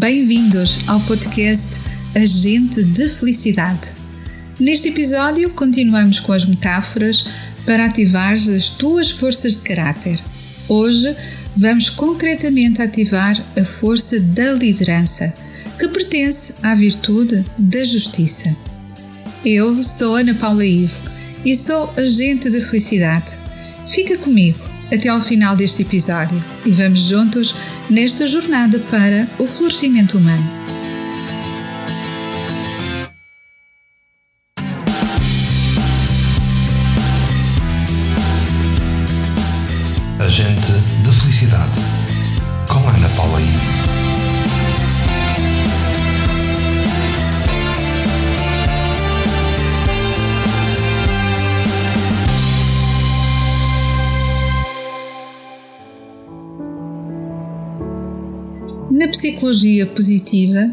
Bem-vindos ao podcast Agente de Felicidade. Neste episódio, continuamos com as metáforas para ativar as tuas forças de caráter. Hoje, vamos concretamente ativar a força da liderança, que pertence à virtude da justiça. Eu sou Ana Paula Ivo e sou agente de felicidade. Fica comigo até ao final deste episódio e vamos juntos nesta jornada para o florescimento humano. Agente de Felicidade psicologia positiva,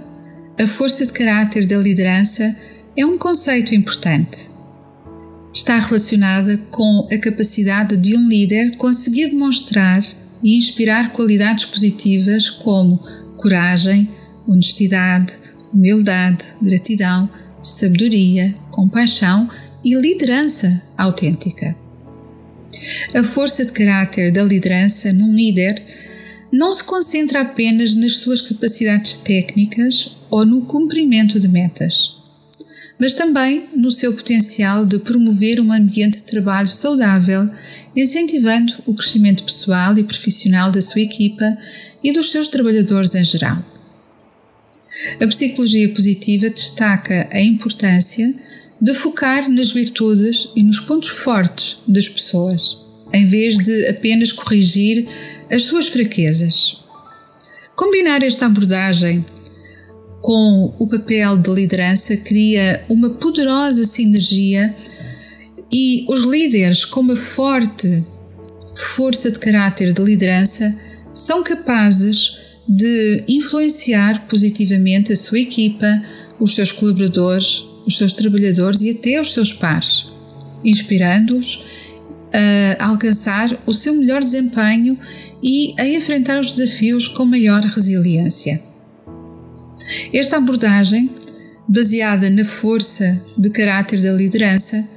a força de caráter da liderança é um conceito importante. Está relacionada com a capacidade de um líder conseguir demonstrar e inspirar qualidades positivas como coragem, honestidade, humildade, gratidão, sabedoria, compaixão e liderança autêntica. A força de caráter da liderança num líder não se concentra apenas nas suas capacidades técnicas ou no cumprimento de metas, mas também no seu potencial de promover um ambiente de trabalho saudável, incentivando o crescimento pessoal e profissional da sua equipa e dos seus trabalhadores em geral. A psicologia positiva destaca a importância de focar nas virtudes e nos pontos fortes das pessoas, em vez de apenas corrigir as suas fraquezas. Combinar esta abordagem com o papel de liderança cria uma poderosa sinergia e os líderes com uma forte força de caráter de liderança são capazes de influenciar positivamente a sua equipa, os seus colaboradores, os seus trabalhadores e até os seus pares, inspirando-os a alcançar o seu melhor desempenho e a enfrentar os desafios com maior resiliência. Esta abordagem, baseada na força de caráter da liderança,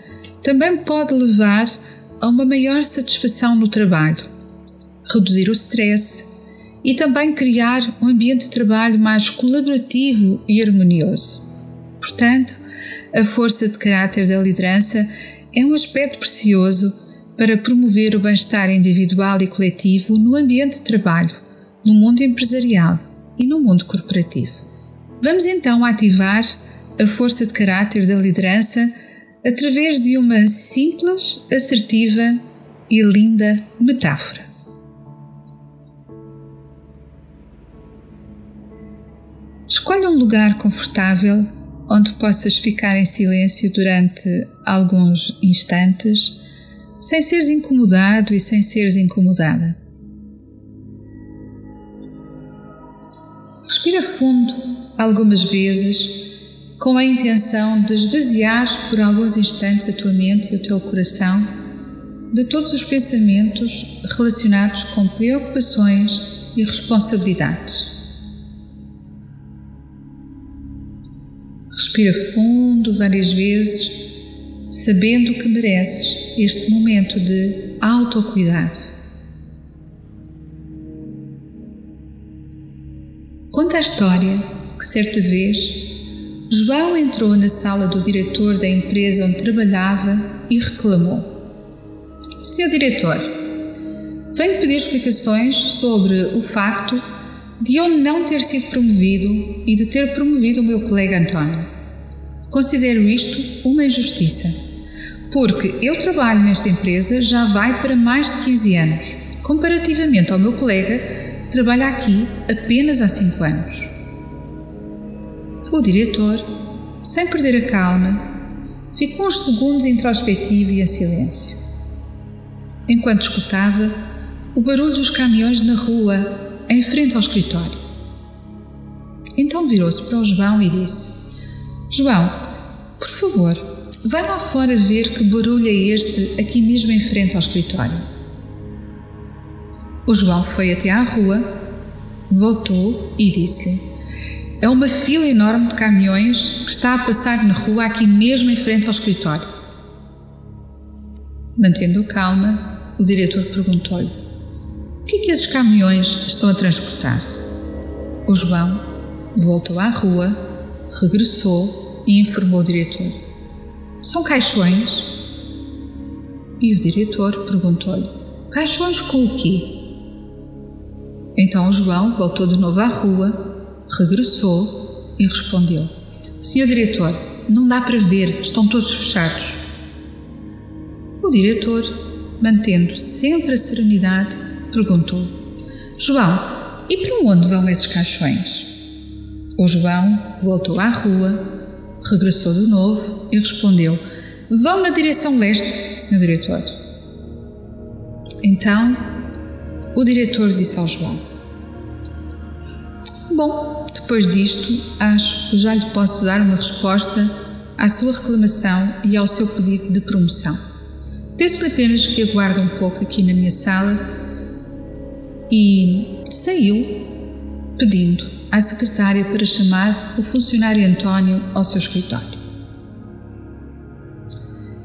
também pode levar a uma maior satisfação no trabalho, reduzir o stress e também criar um ambiente de trabalho mais colaborativo e harmonioso. Portanto, a força de caráter da liderança é um aspecto precioso para promover o bem-estar individual e coletivo no ambiente de trabalho, no mundo empresarial e no mundo corporativo. Vamos então ativar a força de caráter da liderança através de uma simples, assertiva e linda metáfora. Escolha um lugar confortável onde possas ficar em silêncio durante alguns instantes sem seres incomodado e sem seres incomodada. Respira fundo algumas vezes com a intenção de esvaziar por alguns instantes a tua mente e o teu coração de todos os pensamentos relacionados com preocupações e responsabilidades. Respira fundo várias vezes sabendo que mereces este momento de autocuidado. Conta a história que certa vez João entrou na sala do diretor da empresa onde trabalhava e reclamou: Senhor diretor, venho pedir explicações sobre o facto de eu não ter sido promovido e de ter promovido o meu colega António. Considero isto uma injustiça, porque eu trabalho nesta empresa já vai para mais de 15 anos, comparativamente ao meu colega que trabalha aqui apenas há 5 anos. O diretor, sem perder a calma, ficou uns segundos introspectivo e em silêncio, enquanto escutava o barulho dos caminhões na rua em frente ao escritório. Então virou-se para o João e disse: João, por favor, vai lá fora ver que barulho é este aqui mesmo em frente ao escritório. O João foi até à rua, voltou e disse-lhe: É uma fila enorme de caminhões que está a passar na rua aqui mesmo em frente ao escritório. Mantendo calma, o diretor perguntou-lhe: O que é que esses caminhões estão a transportar? O João voltou à rua, regressou e informou o diretor: São caixões? E o diretor perguntou-lhe: Caixões com o quê? Então João voltou de novo à rua, regressou e respondeu: Senhor diretor, não dá para ver, estão todos fechados. O diretor, mantendo sempre a serenidade, perguntou: João, e para onde vão esses caixões? O João voltou à rua, regressou de novo e respondeu: Vão na direção leste, senhor diretor. Então, o diretor disse ao João: Bom, depois disto, acho que já lhe posso dar uma resposta à sua reclamação e ao seu pedido de promoção. Peço-lhe apenas que aguarde um pouco aqui na minha sala e saiu pedindo à secretária para chamar o funcionário António ao seu escritório.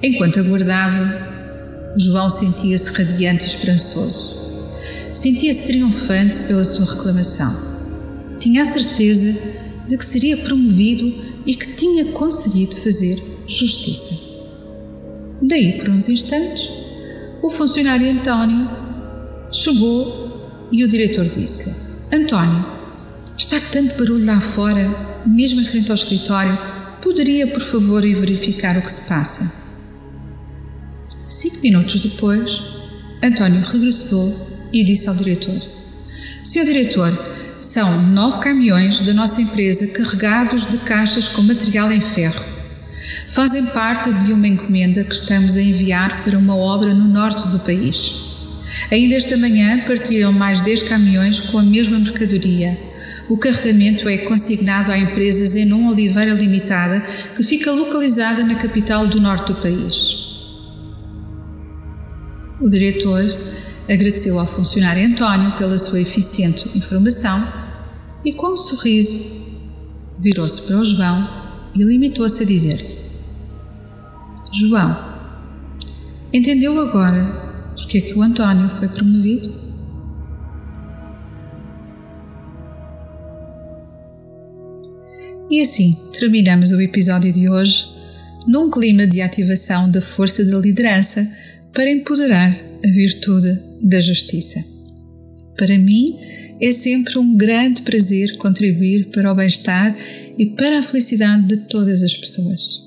Enquanto aguardava, João sentia-se radiante e esperançoso. Sentia-se triunfante pela sua reclamação. Tinha a certeza de que seria promovido e que tinha conseguido fazer justiça. Daí, por uns instantes, o funcionário António chegou e o diretor disse-lhe: António, está tanto barulho lá fora, mesmo em frente ao escritório, poderia, por favor, ir verificar o que se passa? Cinco minutos depois, António regressou e disse ao diretor: Senhor diretor, são nove caminhões da nossa empresa carregados de caixas com material em ferro. Fazem parte de uma encomenda que estamos a enviar para uma obra no norte do país. Ainda esta manhã partiram mais 10 caminhões com a mesma mercadoria. O carregamento é consignado à empresa Zenon Oliveira Limitada, que fica localizada na capital do norte do país. O diretor agradeceu ao funcionário António pela sua eficiente informação e, com um sorriso, virou-se para o João e limitou-se a dizer: João, entendeu agora porque é que o António foi promovido? E assim terminamos o episódio de hoje num clima de ativação da força da liderança para empoderar a virtude da justiça. Para mim, é sempre um grande prazer contribuir para o bem-estar e para a felicidade de todas as pessoas.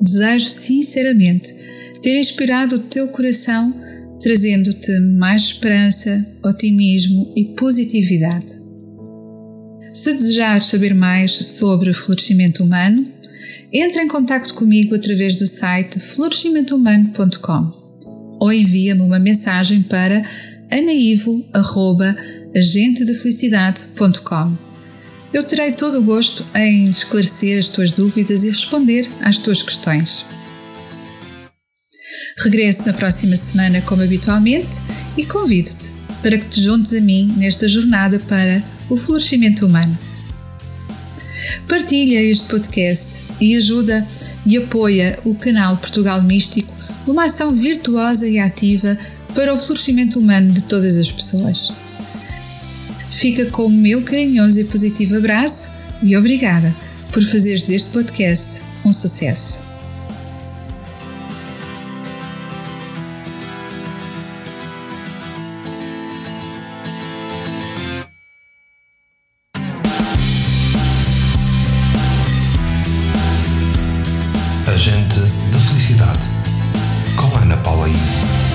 Desejo sinceramente ter inspirado o teu coração, trazendo-te mais esperança, otimismo e positividade. Se desejares saber mais sobre florescimento humano, entre em contato comigo através do site florescimentohumano.com ou envia-me uma mensagem para anaivo.agentedefelicidade.com. Eu terei todo o gosto em esclarecer as tuas dúvidas e responder às tuas questões. Regresso na próxima semana, como habitualmente, e convido-te para que te juntes a mim nesta jornada para o florescimento humano. Partilha este podcast e ajuda e apoia o canal Portugal Místico numa ação virtuosa e ativa para o florescimento humano de todas as pessoas. Fica com o meu carinhoso e positivo abraço e obrigada por fazeres deste podcast um sucesso. Com Ana